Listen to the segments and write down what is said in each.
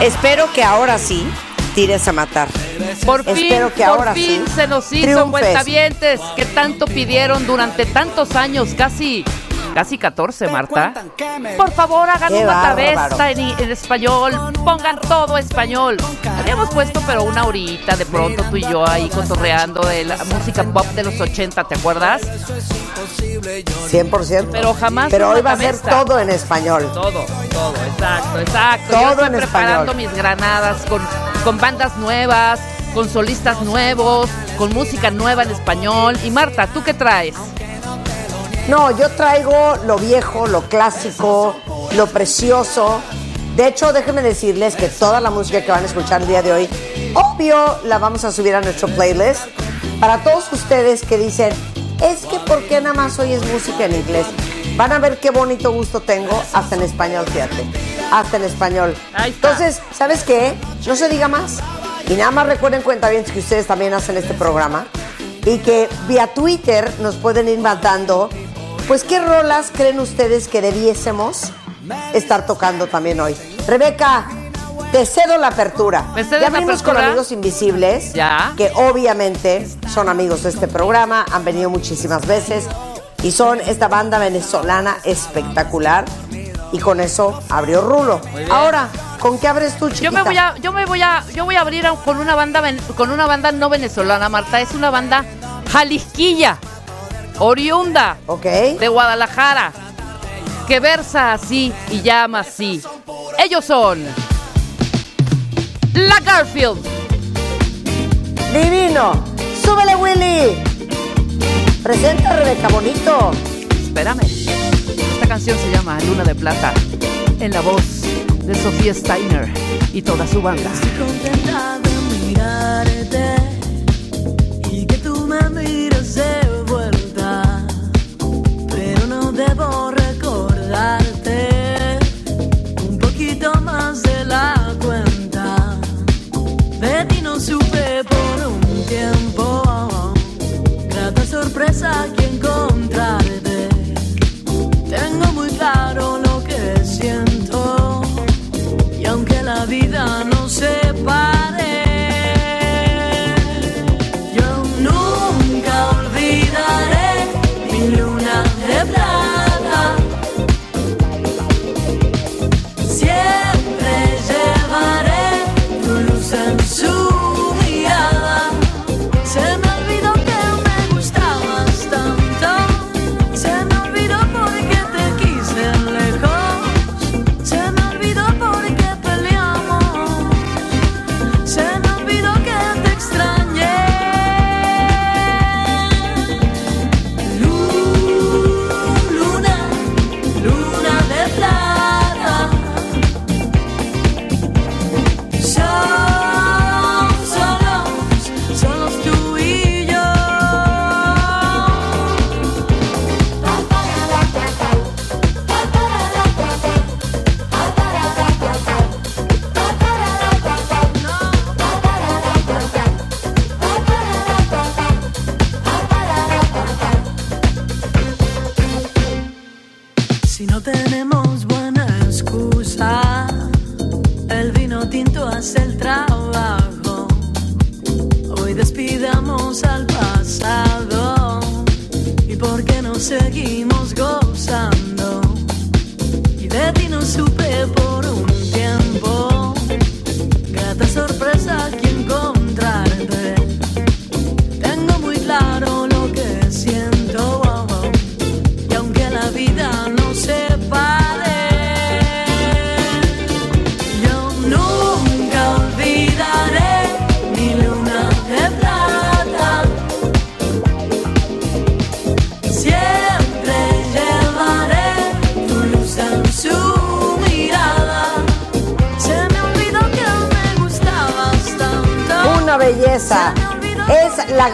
Espero que ahora sí tires a matar. Por fin, Espero que por ahora fin sí se nos hizo cuentavientes que tanto pidieron durante tantos años, casi, casi 14, Marta. Por favor, hagan Qué un bárbaro. matavesta en, en español, pongan todo español. Habíamos puesto, pero una horita de pronto tú y yo ahí cotorreando de la música pop de los 80, ¿te acuerdas? 100%. Pero jamás Pero hoy va a ser todo en español. Todo, todo, exacto, exacto. Todo Yo estoy en preparando español. mis granadas con, con bandas nuevas, con solistas nuevos, con música nueva en español. Y Marta, ¿tú qué traes? No, yo traigo lo viejo, lo clásico, lo precioso. De hecho, déjenme decirles que toda la música que van a escuchar el día de hoy, obvio, la vamos a subir a nuestro playlist. Para todos ustedes que dicen, es que ¿por qué nada más hoy es música en inglés? Van a ver qué bonito gusto tengo hasta en español, fíjate. Hasta en español. Entonces, ¿sabes qué? No se diga más. Y nada más recuerden, cuenta bien que ustedes también hacen este programa y que vía Twitter nos pueden ir mandando, pues, ¿qué rolas creen ustedes que debiésemos estar tocando también hoy? Rebeca, te cedo la apertura. ¿Me cedes ya la venimos con apertura? amigos invisibles, Ya. que obviamente son amigos de este programa, han venido muchísimas veces y son esta banda venezolana espectacular. Y con eso abrió Rulo. Ahora, ¿con qué abres tú, chiquita? Yo me voy a, yo me voy a, yo voy a abrir con una banda, con una banda no venezolana, Marta. Es una banda jalisquilla, oriunda Ok. de Guadalajara, que versa así y llama así. Ellos son la Garfield. Divino. Súbele, Willy. Presenta, Rebeca, bonito. Espérame. Esta canción se llama Luna de Plata, en la voz de Sofía Steiner y toda su banda. Estoy contenta de mirarte pero no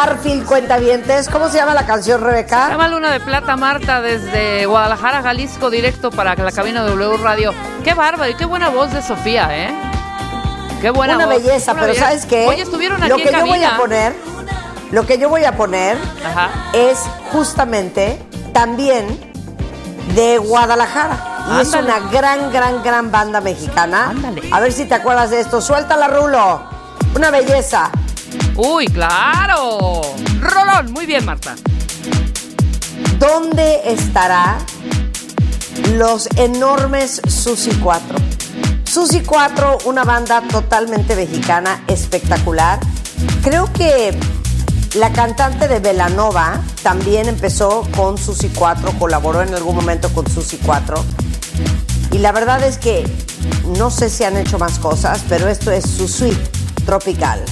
Garfield Cuentavientes. ¿Cómo se llama la canción, Se Rebeca? llama Luna de Plata, Marta, desde Guadalajara, Jalisco, directo para la cabina de W Radio. Qué bárbaro y qué buena voz de Sofía, ¿eh? Qué buena Una voz. belleza, Una pero belleza. ¿sabes qué? Oye, estuvieron aquí Lo que en yo voy a poner, lo que yo voy a poner Ajá. es justamente también de Guadalajara. y es una gran, gran, gran banda mexicana. Ándale. A ver si te acuerdas de esto. Suéltala, Rulo. Una belleza. Uy, claro. Rolón, muy bien, Marta. ¿Dónde estará los enormes Susi 4? Susi 4, una banda totalmente mexicana, espectacular. Creo que la cantante de Velanova también empezó con Susi 4, colaboró en algún momento con Susi 4. Y la verdad es que no sé si han hecho más cosas, pero esto es su suite tropical.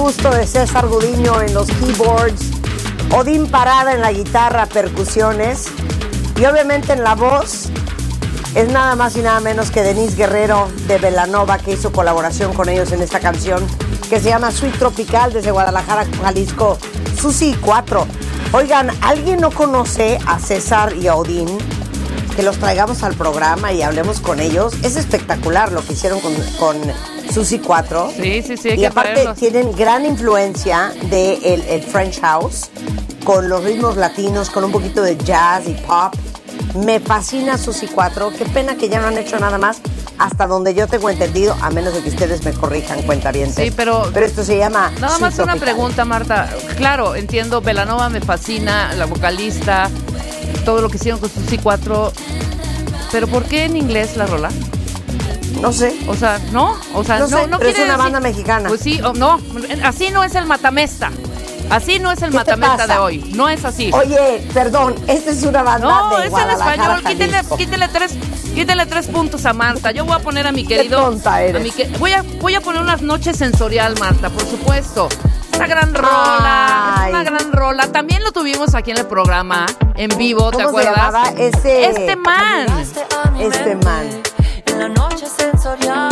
Gusto de César Gudiño en los keyboards? Odín Parada en la guitarra, percusiones. Y obviamente en la voz es nada más y nada menos que Denise Guerrero de Velanova, que hizo colaboración con ellos en esta canción que se llama Sweet Tropical desde Guadalajara, Jalisco, Susi 4. Oigan, ¿alguien no conoce a César y a Odín? Que los traigamos al programa y hablemos con ellos. Es espectacular lo que hicieron con, con Susi 4. Sí, sí, sí, hay Y que aparte tienen gran influencia de el, el French House, con los ritmos latinos, con un poquito de jazz y pop. Me fascina Susi 4. Qué pena que ya no han hecho nada más hasta donde yo tengo entendido, a menos de que ustedes me corrijan, cuenta bien. Sí, pero- Pero esto se llama. Nada más una pregunta, Marta. Claro, entiendo, Velanova me fascina, la vocalista, todo lo que hicieron con Susi 4. Pero ¿por qué en inglés la rola? No sé. O sea, ¿no? O sea, No no, sé, no pero es una decir- banda mexicana. Pues sí, no, así no es el matamesta. Así no es el ¿Qué matamesta de hoy. No es así. Oye, perdón, esta es una banda no, de es en español. Quítele, quítele tres, quítele tres puntos a Marta. Yo voy a poner a mi querido. tonta eres. a mi que- voy, a, voy a poner unas noches sensorial, Marta, por supuesto. Esta gran rola, Ay. una gran rola. También lo tuvimos aquí en el programa, en vivo, ¿te ¿Cómo se acuerdas? Ese- Este man. Este man. La noche sensorial,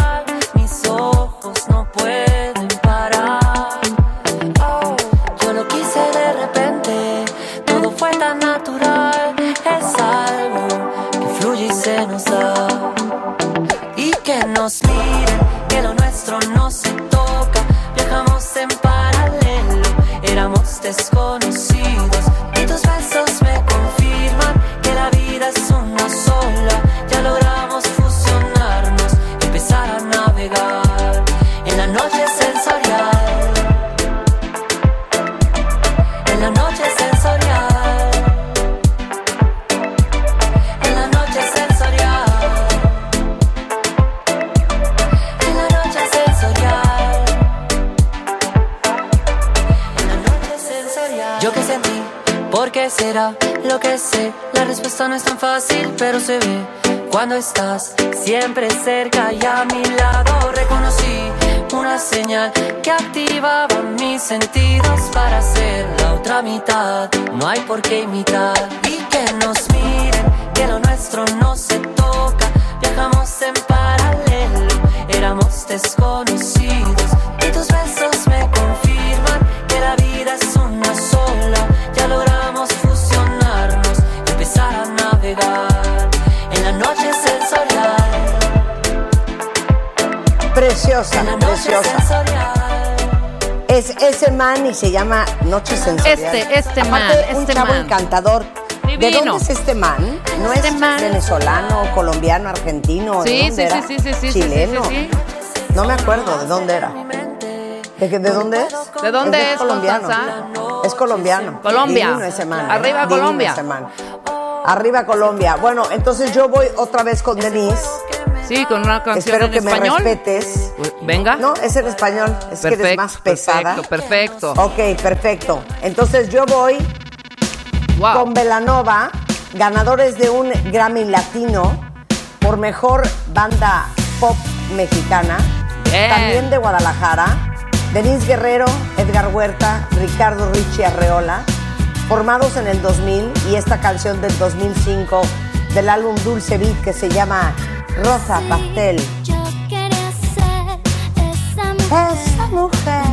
Yo que sentí, ¿por qué será? Lo que sé, la respuesta no es tan fácil, pero se ve cuando estás siempre cerca y a mi lado. Reconocí una señal que activaba mis sentidos para ser la otra mitad. No hay por qué imitar y que nos miren, que lo nuestro no se toca. Viajamos en paralelo, éramos desconocidos. Y tus besos Preciosa, preciosa. Es ese man y se llama Noche Sensorial. Este, este Aparte, man, un este chavo man. encantador. ¿De Divino. dónde es este man? ¿No Este es man. venezolano, colombiano, argentino? ¿De Sí, dónde sí, era? sí, sí, sí, Chileno. sí, sí, No me acuerdo de dónde era. ¿De, qué- de dónde es? ¿De dónde es, colombiano. Constanza? Es colombiano. Colombia. Divino ese man. ¿eh? Arriba Divino Colombia. ese man. Arriba Colombia. Bueno, entonces yo voy otra vez con Denise. Sí, con una canción Espero en que me respetes. Venga. No, es en español. Es que eres más pesada. Perfecto, perfecto. Ok, perfecto. Entonces yo voy Wow. con Velanova, ganadores de un Grammy Latino por mejor banda pop mexicana, Bien. también de Guadalajara, Denise Guerrero, Edgar Huerta, Ricardo Ricci Arreola, formados en el 2000 y esta canción del 2005 del álbum Dulce Beat que se llama Rosa Pastel. Yo quería ser esa mujer,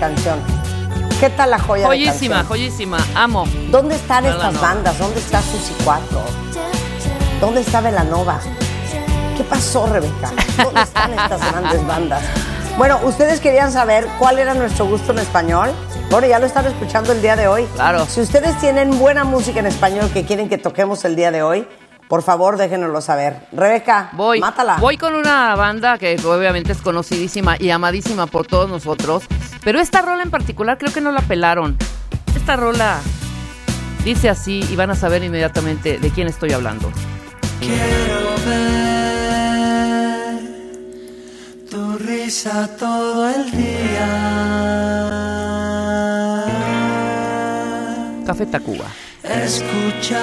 canción? ¿Qué tal la joya de Joyísima, canción? joyísima. Amo. ¿Dónde están estas Velanova. bandas? ¿Dónde está Susi 4? ¿Dónde está Velanova? ¿Qué pasó, Rebeca? ¿Dónde están estas grandes bandas? Bueno, ustedes querían saber cuál era nuestro gusto en español. Bueno, ya lo están escuchando el día de hoy. Claro. Si ustedes tienen buena música en español que quieren que toquemos el día de hoy, por favor déjenoslo saber. Rebeca, Voy, mátala. voy con una banda que obviamente es conocidísima y amadísima por todos nosotros, pero esta rola en particular creo que no la pelaron. Esta rola dice así y van a saber inmediatamente de quién estoy hablando. Quiero ver tu risa todo el día. Café Tacuba. Escuchar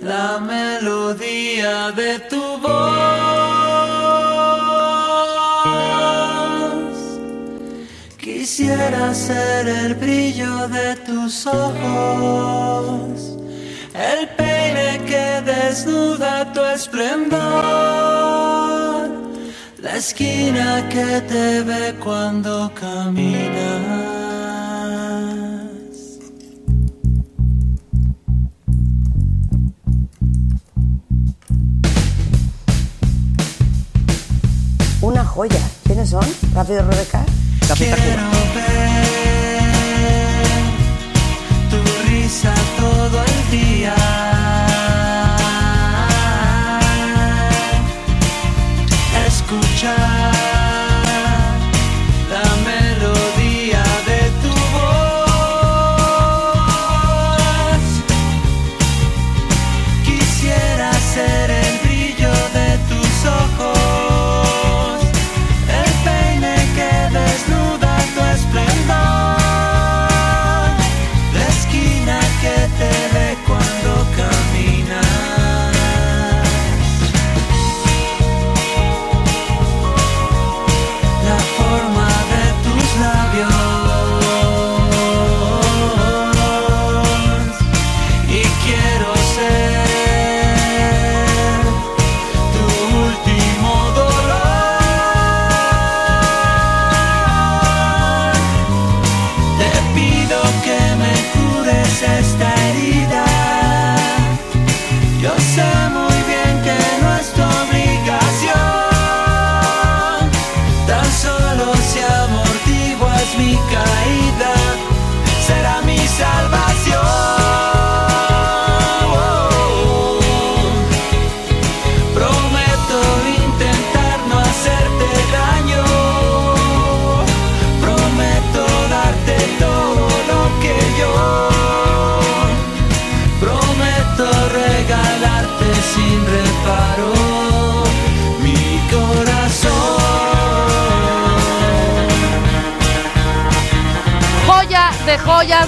la melodía de tu voz. Quisiera ser el brillo de tus ojos, el peine que desnuda tu esplendor, la esquina que te ve cuando caminas. Una joya. ¿Quiénes son? Rápido, Rebeca. Café Tacuba. tu risa todo el día.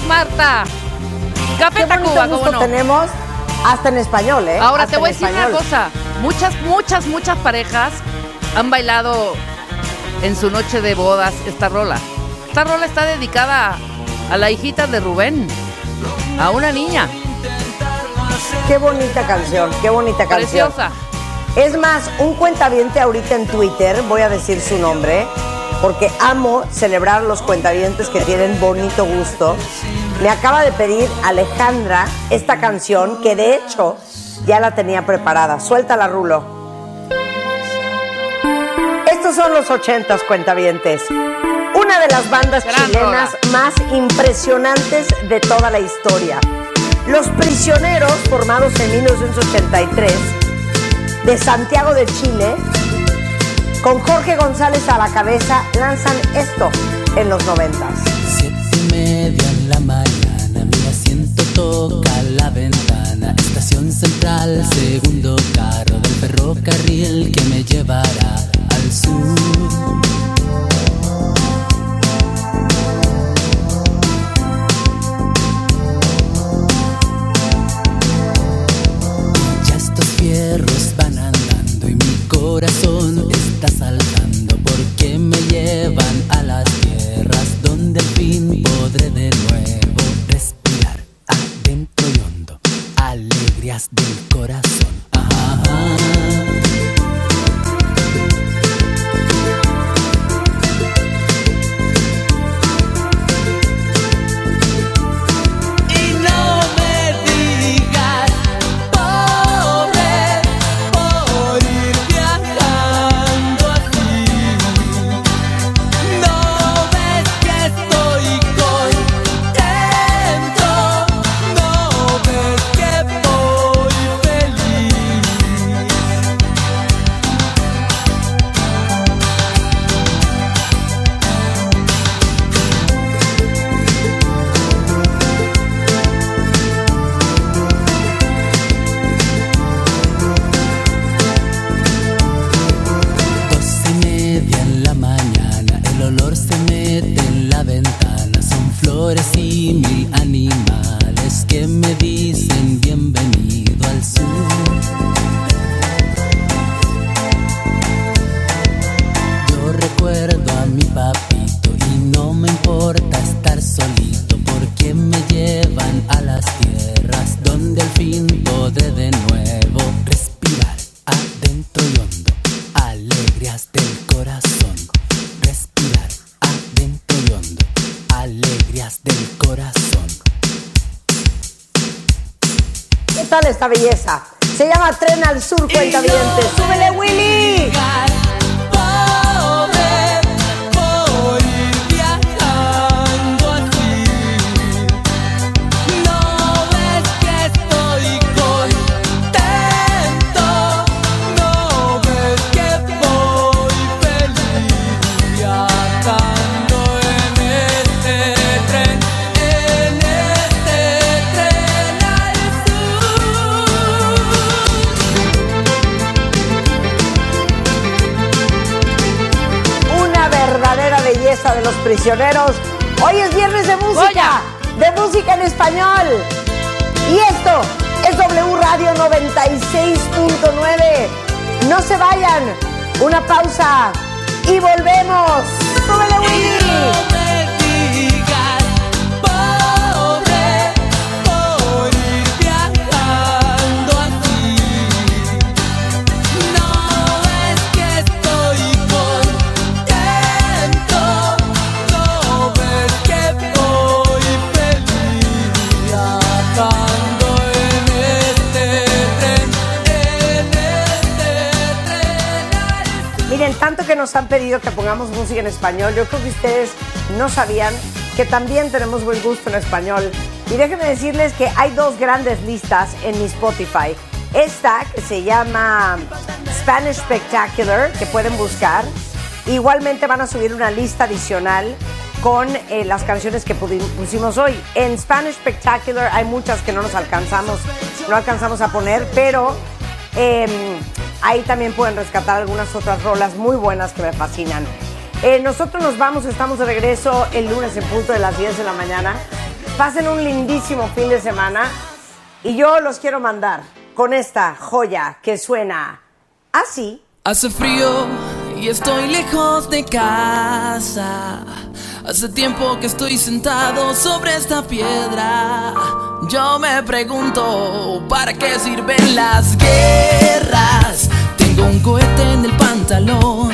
Marta. Café Qué bonito Tacuba, ¿cómo gusto no? tenemos hasta en español, ¿eh? Ahora Hasta te voy a decir una cosa. Muchas, muchas, muchas parejas han bailado en su noche de bodas esta rola. Esta rola está dedicada a la hijita de Rubén, a una niña Qué bonita canción, qué bonita canción. preciosa. Es más, un cuentaviente ahorita en Twitter, voy a decir su nombre, porque amo celebrar los cuentavientes que tienen bonito gusto. Me acaba de pedir Alejandra esta canción que de hecho ya la tenía preparada. Suéltala, Rulo. Estos son los ochentas cuentavientes. Una de las bandas Gran chilenas más impresionantes de toda la historia. Los Prisioneros, formados en 1983, de Santiago de Chile, con Jorge González a la cabeza, lanzan esto en los noventas. Siete y media en la mañana, mi asiento toca la ventana. Estación central, segundo carro del ferrocarril que me llevará al sur. Ya estos fierros van andando y mi corazón está saltando mi papito y no me importa estar solito porque me llevan a las tierras donde al fin podré de nuevo respirar adentro y hondo alegrías del corazón respirar adentro y hondo alegrías del corazón ¿Qué tal esta belleza? Se llama Tren al Sur, cuenta ¡Súbele, Willy! Prisioneros. Hoy es viernes de música, de música en español. Y esto es W Radio 96.9. No se vayan. Una pausa y volvemos. ¡Súbele, Willy! Nos han pedido que pongamos música en español, yo creo que ustedes no sabían que también tenemos buen gusto en español. Y déjenme decirles que hay dos grandes listas en mi Spotify. Esta que se llama Spanish Spectacular, que pueden buscar. Igualmente van a subir una lista adicional con eh, las canciones que pusimos hoy. En Spanish Spectacular hay muchas que no nos alcanzamos, no alcanzamos a poner, pero eh, ahí también pueden rescatar algunas otras rolas muy buenas que me fascinan. Eh, nosotros nos vamos, estamos de regreso el lunes en punto de las 10 de la mañana. Pasen un lindísimo fin de semana y yo los quiero mandar con esta joya que suena así. Hace frío y estoy lejos de casa. Hace tiempo que estoy sentado sobre esta piedra. Yo me pregunto, ¿para qué sirven las guerras? Tengo un cohete en el pantalón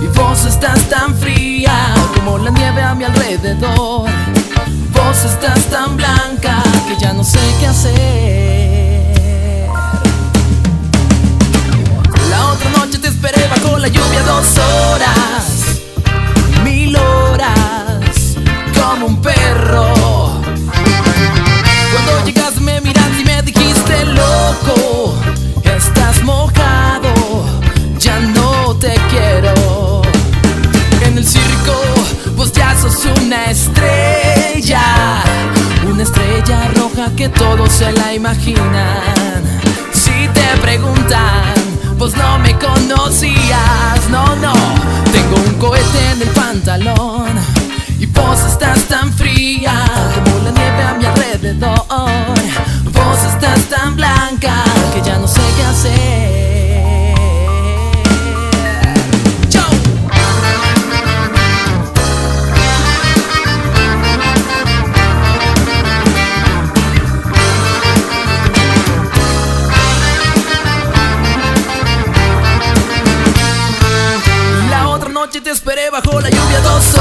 y vos estás tan fría como la nieve a mi alrededor. Vos estás tan blanca que ya no sé qué hacer. La otra noche te esperé bajo la lluvia dos horas, como un perro. Cuando llegaste me miraste y me dijiste loco, estás mojado, ya no te quiero. En el circo vos ya sos una estrella, una estrella roja que todos se la imaginan. Si te preguntan, vos no me conocías, no, no. Tengo un cohete en el pantalón y vos estás tan fría como la nieve a mi alrededor. Vos estás tan blanca que ya no sé qué hacer. Esperé bajo la lluvia dos